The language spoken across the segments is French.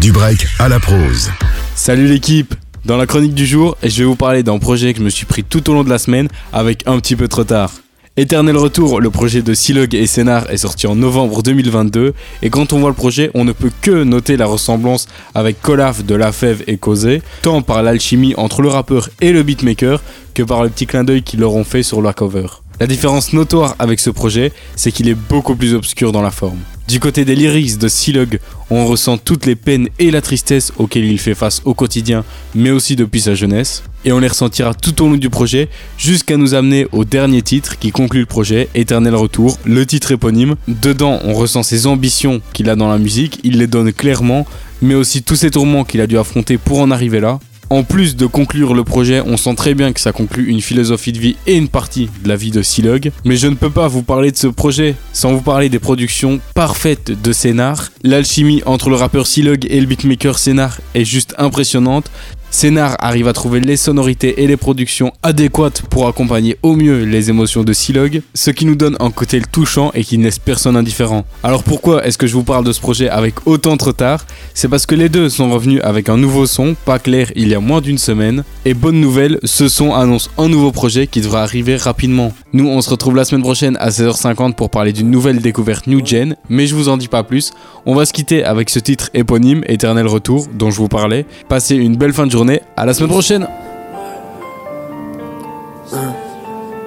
Du break à la prose. Salut l'équipe Dans la chronique du jour, je vais vous parler d'un projet que je me suis pris tout au long de la semaine avec un petit peu de retard. Éternel Retour, le projet de Silog et Scénar est sorti en novembre 2022 et quand on voit le projet, on ne peut que noter la ressemblance avec Colaf de La Fève et Causé, tant par l'alchimie entre le rappeur et le beatmaker que par le petit clin d'œil qu'ils leur ont fait sur leur cover. La différence notoire avec ce projet, c'est qu'il est beaucoup plus obscur dans la forme. Du côté des lyrics de Silog, on ressent toutes les peines et la tristesse auxquelles il fait face au quotidien, mais aussi depuis sa jeunesse. Et on les ressentira tout au long du projet, jusqu'à nous amener au dernier titre qui conclut le projet, Éternel Retour, le titre éponyme. Dedans, on ressent ses ambitions qu'il a dans la musique, il les donne clairement, mais aussi tous ces tourments qu'il a dû affronter pour en arriver là. En plus de conclure le projet, on sent très bien que ça conclut une philosophie de vie et une partie de la vie de Silog. Mais je ne peux pas vous parler de ce projet sans vous parler des productions parfaites de Scénar. L'alchimie entre le rappeur Silog et le beatmaker Scénar est juste impressionnante. Scénar arrive à trouver les sonorités et les productions adéquates pour accompagner au mieux les émotions de Silog, ce qui nous donne un côté touchant et qui ne laisse personne indifférent. Alors pourquoi est-ce que je vous parle de ce projet avec autant de retard? C'est parce que les deux sont revenus avec un nouveau son, pas clair il y a moins d'une semaine, et bonne nouvelle, ce son annonce un nouveau projet qui devra arriver rapidement. Nous on se retrouve la semaine prochaine à 16h50 pour parler d'une nouvelle découverte New Gen, mais je vous en dis pas plus, on va se quitter avec ce titre éponyme, Éternel Retour, dont je vous parlais. Passez une belle fin de journée journée. À la semaine prochaine.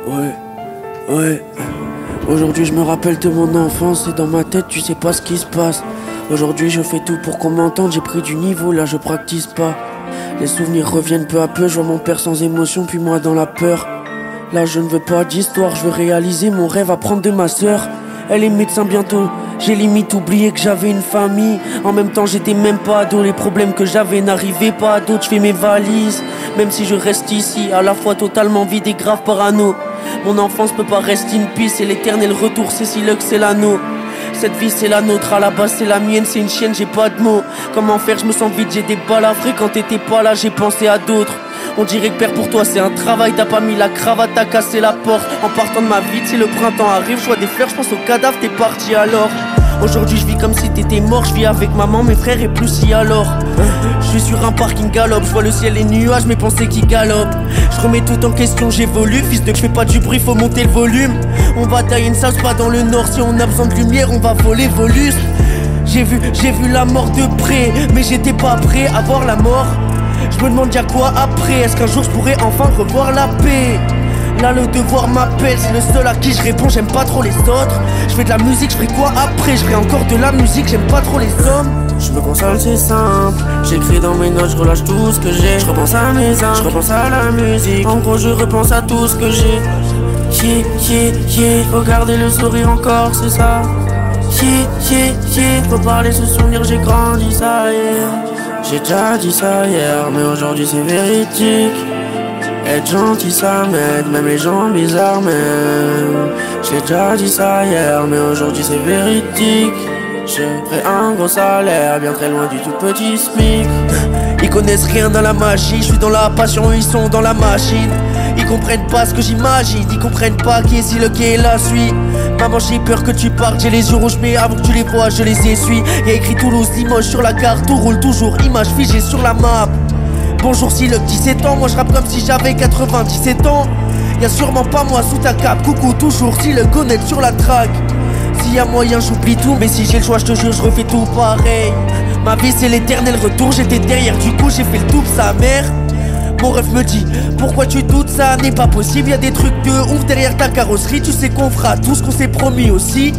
Ouais, ouais. Aujourd'hui, je me rappelle de mon enfance et dans ma tête, tu sais pas ce qui se passe. Aujourd'hui, je fais tout pour qu'on m'entende. J'ai pris du niveau, là, je practice pas. Les souvenirs reviennent peu à peu. Je vois mon père sans émotion, puis moi dans la peur. Là, je ne veux pas d'histoire. Je veux réaliser mon rêve à prendre de ma soeur. Elle est médecin bientôt. J'ai limite oublié que j'avais une famille. En même temps, j'étais même pas ado. Les problèmes que j'avais n'arrivaient pas à d'autres. Je fais mes valises. Même si je reste ici, à la fois totalement vide et grave parano. Mon enfance peut pas rester une piste. C'est l'éternel retour. C'est si c'est l'anneau. Cette vie c'est la nôtre, à la base c'est la mienne, c'est une chienne, j'ai pas de mots. Comment faire, je me sens vide, j'ai des balles à quand t'étais pas là, j'ai pensé à d'autres. On dirait que père pour toi c'est un travail, t'as pas mis la cravate, t'as cassé la porte. En partant de ma vie, si le printemps arrive, je vois des fleurs, je pense au cadavre, t'es parti alors. Aujourd'hui je vis comme si t'étais mort, je vis avec maman, mes frères et plus si alors. Je suis sur un parking galope, je vois le ciel et les nuages, mes pensées qui galopent. Je remets tout en question, j'évolue, fils de je fais pas du bruit, faut monter le volume. On va tailler une sauce pas dans le nord, si on a besoin de lumière, on va voler volus. J'ai vu, j'ai vu la mort de près, mais j'étais pas prêt à voir la mort. Je me demande y'a quoi après, est-ce qu'un jour je pourrais enfin revoir la paix? Là le devoir m'appelle, c'est le seul à qui je réponds, j'aime pas trop les autres. Je fais de la musique, je ferai quoi après? Je ferai encore de la musique, j'aime pas trop les hommes. Je me console, c'est simple. J'écris dans mes notes, je relâche tout ce que j'ai. Je repense à mes âmes, je repense à la musique. En gros, je repense à tout ce que j'ai. Yeah, yeah, yeah. Regardez le sourire encore, c'est ça. Yeah, yeah, yeah. Faut parler, se souvenir, j'ai grandi, ça yeah. J'ai déjà dit ça hier, mais aujourd'hui c'est véridique. Être gentil ça m'aide, même les gens bizarres même J'ai déjà dit ça hier, mais aujourd'hui c'est véridique. Je ferai un gros salaire, bien très loin du tout petit SMIC. Ils connaissent rien dans la magie, je suis dans la passion, ils sont dans la machine. Ils comprennent pas ce que j'imagine, ils comprennent pas qui est si le qui la suite Maman j'ai peur que tu partes, j'ai les yeux rouges mais avant que tu les vois je les essuie Y'a écrit Toulouse, Limoges sur la carte, tout roule toujours, image figée sur la map Bonjour si le 17 ans, moi je rappe comme si j'avais 97 ans. Y'a sûrement pas moi sous ta cape, coucou toujours si le connaît sur la track. S'il y a moyen, j'oublie tout, mais si j'ai le choix, je te jure, je refais tout pareil. Ma vie c'est l'éternel retour, j'étais derrière, du coup j'ai fait le tout sa mère. Mon rêve me dit, pourquoi tu doutes, ça n'est pas possible, y a des trucs de ouf derrière ta carrosserie, tu sais qu'on fera tout ce qu'on s'est promis aussi.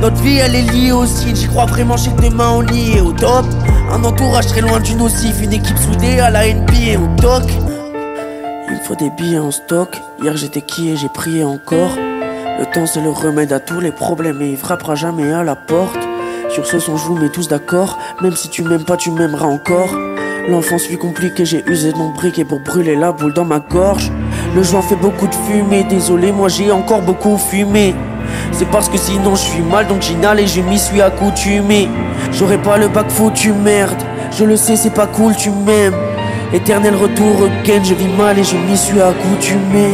Notre vie elle est liée aussi, j'y crois vraiment, que demain on y est au top. Un entourage très loin du nocif, une équipe soudée à la NBA au toc. Il me faut des billets en stock. Hier j'étais qui et j'ai prié encore. Le temps c'est le remède à tous les problèmes et il frappera jamais à la porte. Sur ce son je vous mets tous d'accord. Même si tu m'aimes pas, tu m'aimeras encore. L'enfance fut compliquée, j'ai usé de mon briquet pour brûler la boule dans ma gorge. Le joint fait beaucoup de fumée, désolé, moi j'ai encore beaucoup fumé. C'est parce que sinon je suis mal donc j'inhale et je m'y suis accoutumé. J'aurais pas le bac foutu merde. Je le sais c'est pas cool tu m'aimes. Éternel retour again je vis mal et je m'y suis accoutumé.